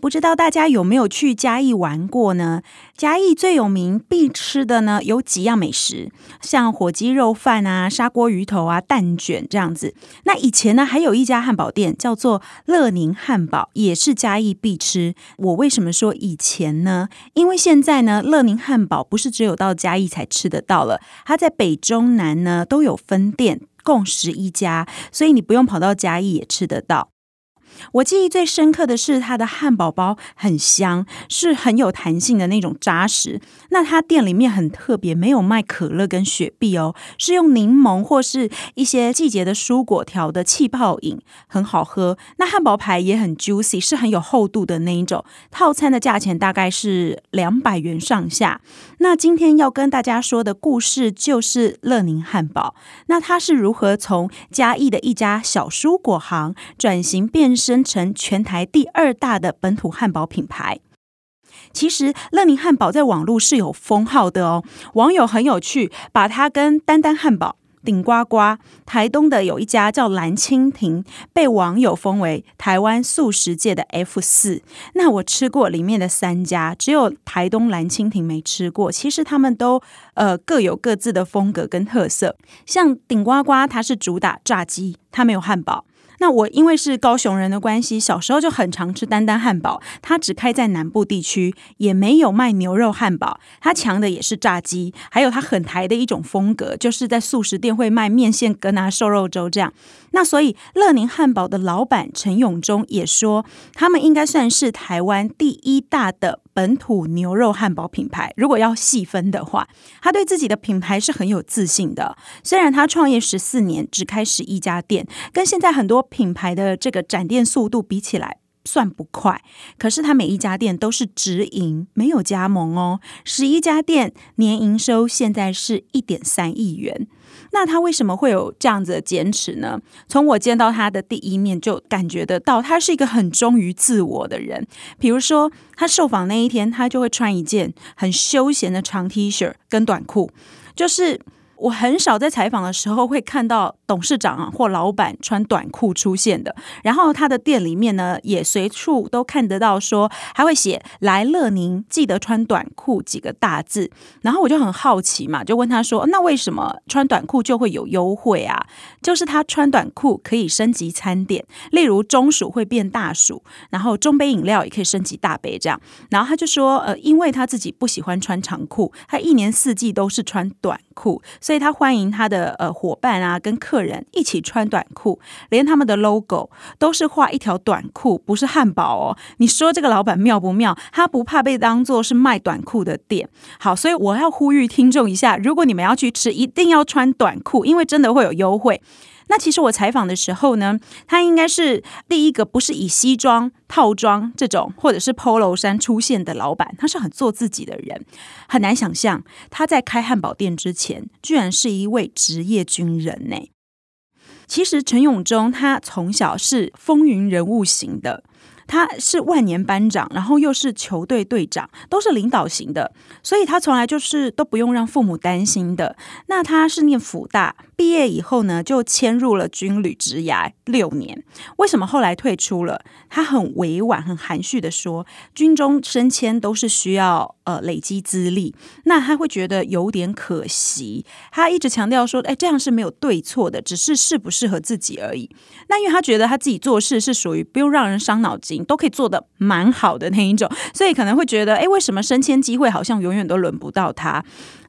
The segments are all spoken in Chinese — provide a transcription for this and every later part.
不知道大家有没有去嘉义玩过呢？嘉义最有名必吃的呢，有几样美食，像火鸡肉饭啊、砂锅鱼头啊、蛋卷这样子。那以前呢，还有一家汉堡店叫做乐宁汉堡，也是嘉义必吃。我为什么说以前呢？因为现在呢，乐宁汉堡不是只有到嘉义才吃得到了，它在北中南呢都有分店，共十一家，所以你不用跑到嘉义也吃得到。我记忆最深刻的是它的汉堡包很香，是很有弹性的那种扎实。那它店里面很特别，没有卖可乐跟雪碧哦，是用柠檬或是一些季节的蔬果调的气泡饮，很好喝。那汉堡排也很 juicy，是很有厚度的那一种。套餐的价钱大概是两百元上下。那今天要跟大家说的故事就是乐宁汉堡。那它是如何从嘉义的一家小蔬果行转型变生成全台第二大的本土汉堡品牌。其实乐宁汉堡在网络是有封号的哦，网友很有趣，把它跟丹丹汉堡、顶呱呱、台东的有一家叫蓝蜻蜓，被网友封为台湾素食界的 F 四。那我吃过里面的三家，只有台东蓝蜻蜓没吃过。其实他们都呃各有各自的风格跟特色，像顶呱呱，它是主打炸鸡，它没有汉堡。那我因为是高雄人的关系，小时候就很常吃丹丹汉堡。它只开在南部地区，也没有卖牛肉汉堡。它强的也是炸鸡，还有它很台的一种风格，就是在素食店会卖面线格拿、瘦肉粥这样。那所以乐宁汉堡的老板陈永忠也说，他们应该算是台湾第一大的本土牛肉汉堡品牌。如果要细分的话，他对自己的品牌是很有自信的。虽然他创业十四年，只开十一家店，跟现在很多品牌的这个展店速度比起来算不快，可是他每一家店都是直营，没有加盟哦。十一家店年营收现在是一点三亿元。那他为什么会有这样子的坚持呢？从我见到他的第一面就感觉得到，他是一个很忠于自我的人。比如说，他受访那一天，他就会穿一件很休闲的长 T 恤跟短裤，就是。我很少在采访的时候会看到董事长啊或老板穿短裤出现的，然后他的店里面呢也随处都看得到说还会写“来乐宁记得穿短裤”几个大字，然后我就很好奇嘛，就问他说：“那为什么穿短裤就会有优惠啊？”就是他穿短裤可以升级餐点，例如中暑会变大暑，然后中杯饮料也可以升级大杯这样。然后他就说：“呃，因为他自己不喜欢穿长裤，他一年四季都是穿短裤，所以。”他欢迎他的呃伙伴啊，跟客人一起穿短裤，连他们的 logo 都是画一条短裤，不是汉堡哦。你说这个老板妙不妙？他不怕被当做是卖短裤的店。好，所以我要呼吁听众一下，如果你们要去吃，一定要穿短裤，因为真的会有优惠。那其实我采访的时候呢，他应该是第一个不是以西装套装这种或者是 Polo 衫出现的老板，他是很做自己的人，很难想象他在开汉堡店之前，居然是一位职业军人呢。其实陈永忠他从小是风云人物型的。他是万年班长，然后又是球队队长，都是领导型的，所以他从来就是都不用让父母担心的。那他是念辅大，毕业以后呢，就迁入了军旅职涯六年。为什么后来退出了？他很委婉、很含蓄的说，军中升迁都是需要呃累积资历，那他会觉得有点可惜。他一直强调说，哎，这样是没有对错的，只是适不适合自己而已。那因为他觉得他自己做事是属于不用让人伤脑筋。都可以做得蛮好的那一种，所以可能会觉得，哎，为什么升迁机会好像永远都轮不到他？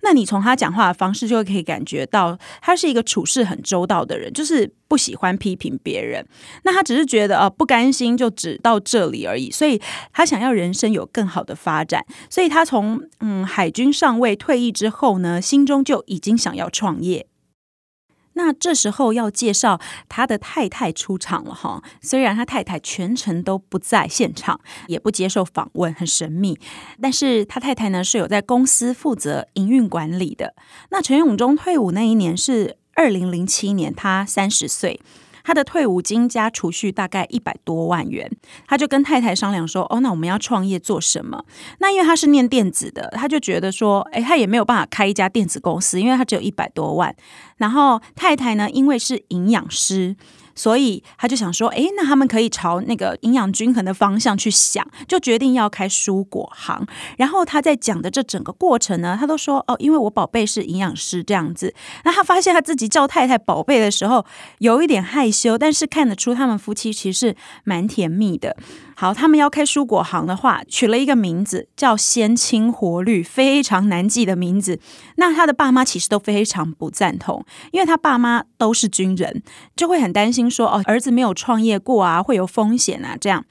那你从他讲话的方式就可以感觉到，他是一个处事很周到的人，就是不喜欢批评别人。那他只是觉得，呃，不甘心就只到这里而已，所以他想要人生有更好的发展。所以他从嗯海军上尉退役之后呢，心中就已经想要创业。那这时候要介绍他的太太出场了哈，虽然他太太全程都不在现场，也不接受访问，很神秘，但是他太太呢是有在公司负责营运管理的。那陈永忠退伍那一年是二零零七年，他三十岁。他的退伍金加储蓄大概一百多万元，他就跟太太商量说：“哦，那我们要创业做什么？”那因为他是念电子的，他就觉得说：“哎，他也没有办法开一家电子公司，因为他只有一百多万。”然后太太呢，因为是营养师。所以他就想说，诶，那他们可以朝那个营养均衡的方向去想，就决定要开蔬果行。然后他在讲的这整个过程呢，他都说，哦，因为我宝贝是营养师这样子。那他发现他自己叫太太宝贝的时候，有一点害羞，但是看得出他们夫妻其实蛮甜蜜的。好，他们要开蔬果行的话，取了一个名字叫“鲜青活绿”，非常难记的名字。那他的爸妈其实都非常不赞同，因为他爸妈都是军人，就会很担心说：“哦，儿子没有创业过啊，会有风险啊。”这样。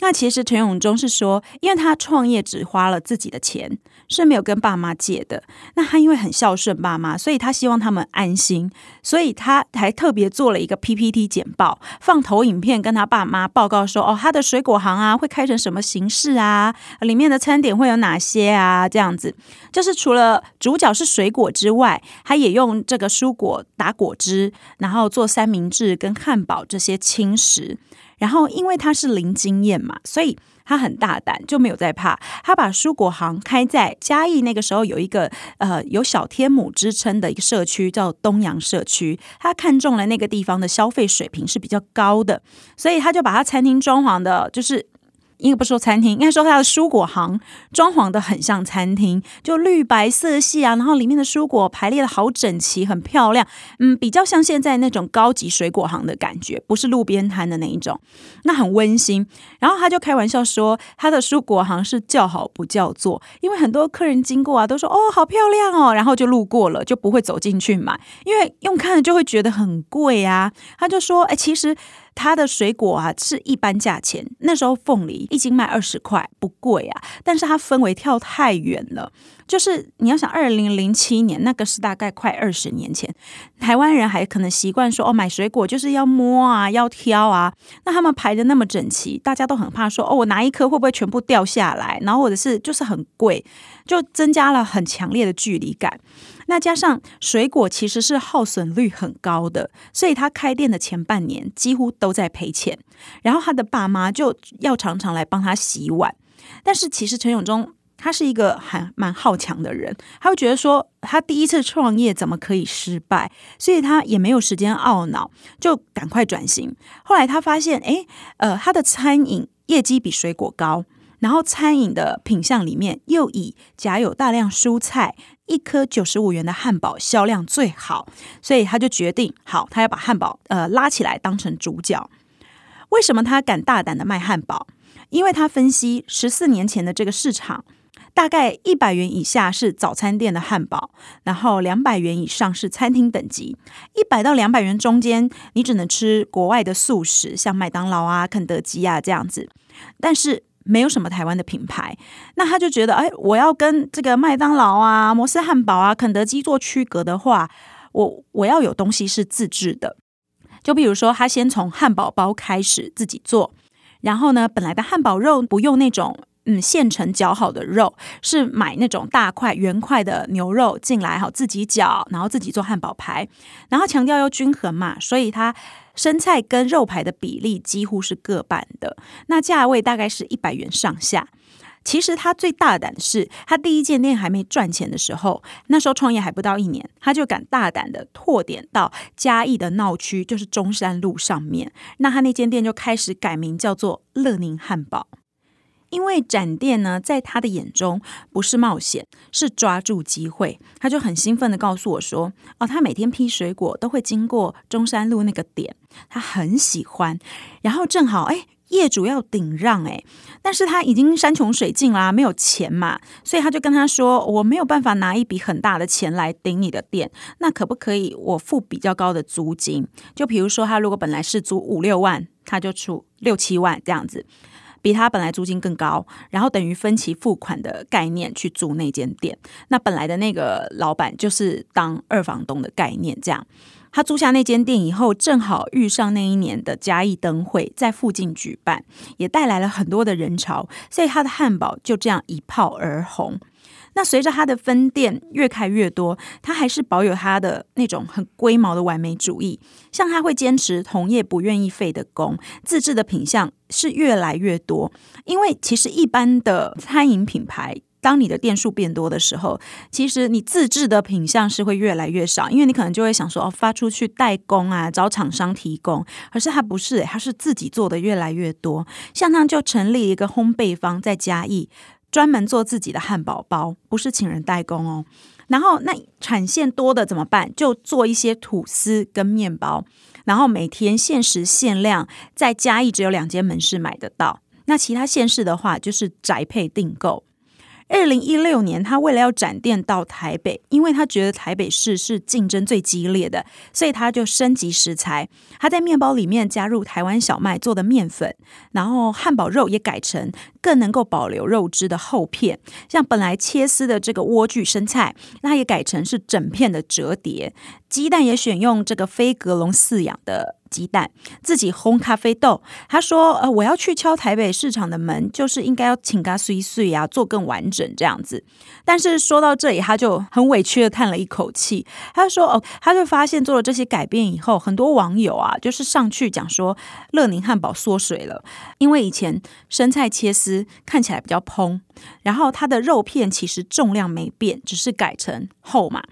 那其实陈永忠是说，因为他创业只花了自己的钱，是没有跟爸妈借的。那他因为很孝顺爸妈，所以他希望他们安心，所以他还特别做了一个 PPT 简报，放投影片跟他爸妈报告说：哦，他的水果行啊会开成什么形式啊？里面的餐点会有哪些啊？这样子，就是除了主角是水果之外，他也用这个蔬果打果汁，然后做三明治跟汉堡这些轻食。然后，因为他是零经验嘛，所以他很大胆，就没有在怕。他把蔬果行开在嘉义，那个时候有一个呃有小天母之称的一个社区，叫东阳社区。他看中了那个地方的消费水平是比较高的，所以他就把他餐厅装潢的，就是。应该不说餐厅，应该说它的蔬果行装潢的很像餐厅，就绿白色系啊，然后里面的蔬果排列的好整齐，很漂亮。嗯，比较像现在那种高级水果行的感觉，不是路边摊的那一种，那很温馨。然后他就开玩笑说，他的蔬果行是叫好不叫座，因为很多客人经过啊，都说哦，好漂亮哦，然后就路过了，就不会走进去买，因为用看了就会觉得很贵啊。他就说，哎，其实。它的水果啊是一般价钱，那时候凤梨一斤卖二十块，不贵啊。但是它氛围跳太远了，就是你要想，二零零七年那个是大概快二十年前，台湾人还可能习惯说哦，买水果就是要摸啊，要挑啊。那他们排得那么整齐，大家都很怕说哦，我拿一颗会不会全部掉下来？然后或者是就是很贵，就增加了很强烈的距离感。那加上水果其实是耗损率很高的，所以他开店的前半年几乎都在赔钱。然后他的爸妈就要常常来帮他洗碗。但是其实陈永忠他是一个还蛮好强的人，他会觉得说他第一次创业怎么可以失败，所以他也没有时间懊恼，就赶快转型。后来他发现，诶，呃，他的餐饮业绩比水果高，然后餐饮的品项里面又以夹有大量蔬菜。一颗九十五元的汉堡销量最好，所以他就决定，好，他要把汉堡呃拉起来当成主角。为什么他敢大胆的卖汉堡？因为他分析十四年前的这个市场，大概一百元以下是早餐店的汉堡，然后两百元以上是餐厅等级，一百到两百元中间你只能吃国外的素食，像麦当劳啊、肯德基啊这样子，但是。没有什么台湾的品牌，那他就觉得，哎，我要跟这个麦当劳啊、摩斯汉堡啊、肯德基做区隔的话，我我要有东西是自制的。就比如说，他先从汉堡包开始自己做，然后呢，本来的汉堡肉不用那种嗯现成绞好的肉，是买那种大块圆块的牛肉进来，好自己绞，然后自己做汉堡排，然后强调要均衡嘛，所以他。生菜跟肉排的比例几乎是各半的，那价位大概是一百元上下。其实他最大胆的是，他第一间店还没赚钱的时候，那时候创业还不到一年，他就敢大胆的拓点到嘉义的闹区，就是中山路上面。那他那间店就开始改名叫做乐宁汉堡。因为展店呢，在他的眼中不是冒险，是抓住机会。他就很兴奋地告诉我说：“哦，他每天批水果都会经过中山路那个点，他很喜欢。然后正好，哎，业主要顶让，哎，但是他已经山穷水尽啦，没有钱嘛，所以他就跟他说：我没有办法拿一笔很大的钱来顶你的店，那可不可以我付比较高的租金？就比如说，他如果本来是租五六万，他就出六七万这样子。”比他本来租金更高，然后等于分期付款的概念去租那间店。那本来的那个老板就是当二房东的概念这样。他租下那间店以后，正好遇上那一年的嘉义灯会在附近举办，也带来了很多的人潮，所以他的汉堡就这样一炮而红。那随着他的分店越开越多，他还是保有他的那种很龟毛的完美主义。像他会坚持同业不愿意费的工，自制的品相是越来越多。因为其实一般的餐饮品牌，当你的店数变多的时候，其实你自制的品相是会越来越少，因为你可能就会想说哦，发出去代工啊，找厂商提供。可是他不是，他是自己做的越来越多。像他就成立一个烘焙坊在嘉义。专门做自己的汉堡包，不是请人代工哦。然后那产线多的怎么办？就做一些吐司跟面包，然后每天限时限量，在嘉义只有两间门市买得到。那其他县市的话，就是宅配订购。二零一六年，他为了要展店到台北，因为他觉得台北市是竞争最激烈的，所以他就升级食材。他在面包里面加入台湾小麦做的面粉，然后汉堡肉也改成更能够保留肉汁的厚片。像本来切丝的这个莴苣生菜，那也改成是整片的折叠。鸡蛋也选用这个非格隆饲养的。鸡蛋自己烘咖啡豆，他说：“呃，我要去敲台北市场的门，就是应该要请咖碎碎啊，做更完整这样子。”但是说到这里，他就很委屈的叹了一口气。他说：“哦，他就发现做了这些改变以后，很多网友啊，就是上去讲说乐宁汉堡缩水了，因为以前生菜切丝看起来比较蓬，然后它的肉片其实重量没变，只是改成厚嘛。”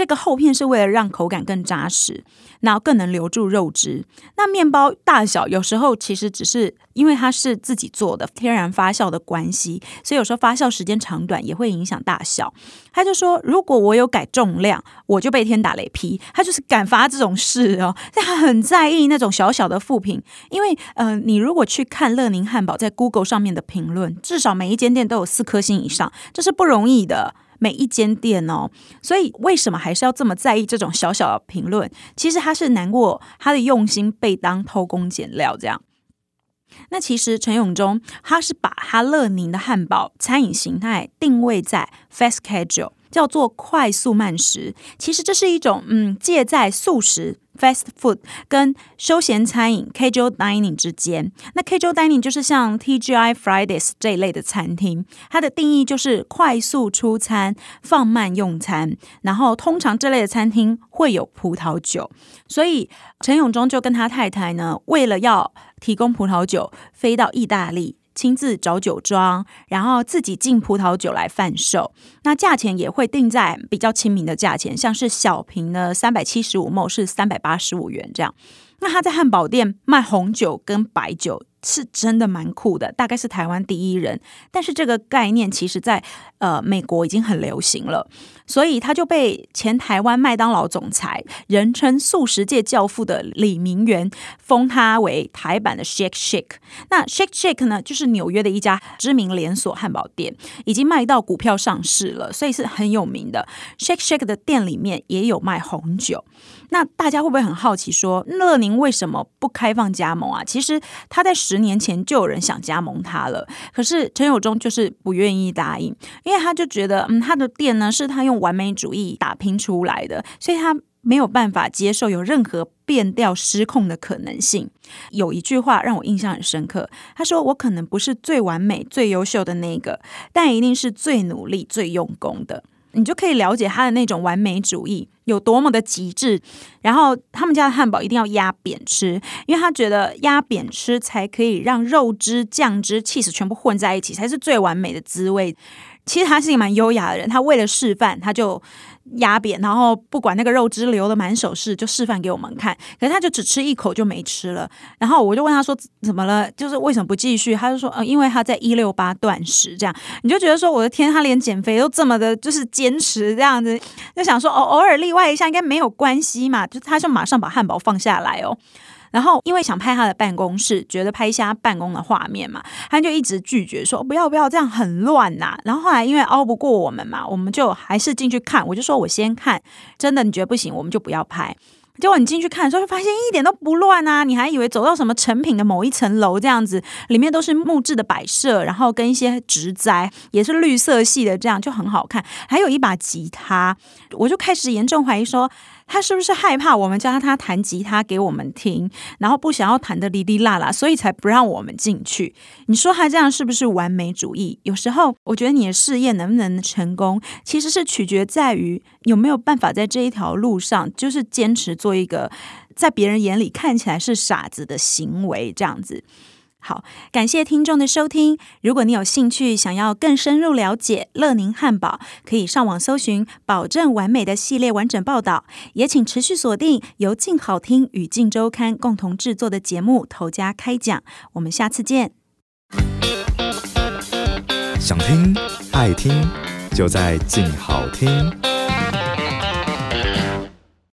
这个厚片是为了让口感更扎实，然后更能留住肉汁。那面包大小有时候其实只是因为它是自己做的，天然发酵的关系，所以有时候发酵时间长短也会影响大小。他就说，如果我有改重量，我就被天打雷劈。他就是敢发这种誓哦，他很在意那种小小的负评，因为呃，你如果去看乐宁汉堡在 Google 上面的评论，至少每一间店都有四颗星以上，这是不容易的。每一间店哦，所以为什么还是要这么在意这种小小的评论？其实他是难过他的用心被当偷工减料这样。那其实陈永忠他是把哈乐宁的汉堡餐饮形态定位在 fast casual，叫做快速慢食。其实这是一种嗯，介在素食。Fast food 跟休闲餐饮 casual dining 之间，那 casual dining 就是像 TGI Fridays 这一类的餐厅，它的定义就是快速出餐、放慢用餐，然后通常这类的餐厅会有葡萄酒，所以陈永忠就跟他太太呢，为了要提供葡萄酒，飞到意大利。亲自找酒庄，然后自己进葡萄酒来贩售，那价钱也会定在比较亲民的价钱，像是小瓶的三百七十五 ml 是三百八十五元这样。那他在汉堡店卖红酒跟白酒。是真的蛮酷的，大概是台湾第一人。但是这个概念其实在呃美国已经很流行了，所以他就被前台湾麦当劳总裁，人称素食界教父的李明源封他为台版的 Shake Shake。那 Shake Shake 呢，就是纽约的一家知名连锁汉堡店，已经卖到股票上市了，所以是很有名的。Shake Shake 的店里面也有卖红酒。那大家会不会很好奇说，乐宁为什么不开放加盟啊？其实他在十年前就有人想加盟他了，可是陈友忠就是不愿意答应，因为他就觉得，嗯，他的店呢是他用完美主义打拼出来的，所以他没有办法接受有任何变调失控的可能性。有一句话让我印象很深刻，他说：“我可能不是最完美、最优秀的那个，但一定是最努力、最用功的。”你就可以了解他的那种完美主义有多么的极致。然后他们家的汉堡一定要压扁吃，因为他觉得压扁吃才可以让肉汁、酱汁、气死全部混在一起，才是最完美的滋味。其实他是一个蛮优雅的人，他为了示范，他就压扁，然后不管那个肉汁流的满手是，就示范给我们看。可是他就只吃一口就没吃了。然后我就问他说：“怎么了？就是为什么不继续？”他就说：“呃，因为他在一六八断食，这样你就觉得说，我的天，他连减肥都这么的，就是坚持这样子，就想说，偶偶尔例外一下应该没有关系嘛。”就他就马上把汉堡放下来哦。然后，因为想拍他的办公室，觉得拍一下办公的画面嘛，他就一直拒绝说不要不要，这样很乱呐。然后后来因为拗不过我们嘛，我们就还是进去看。我就说我先看，真的你觉得不行，我们就不要拍。结果你进去看的时候，发现一点都不乱啊！你还以为走到什么成品的某一层楼这样子，里面都是木质的摆设，然后跟一些植栽，也是绿色系的，这样就很好看。还有一把吉他，我就开始严重怀疑说。他是不是害怕我们教他弹吉他给我们听，然后不想要弹得哩哩啦啦，所以才不让我们进去？你说他这样是不是完美主义？有时候我觉得你的事业能不能成功，其实是取决在于有没有办法在这一条路上，就是坚持做一个在别人眼里看起来是傻子的行为，这样子。好，感谢听众的收听。如果你有兴趣，想要更深入了解乐宁汉堡，可以上网搜寻“保证完美的系列完整报道”。也请持续锁定由静好听与静周刊共同制作的节目《头家开讲》。我们下次见。想听爱听，就在静好听。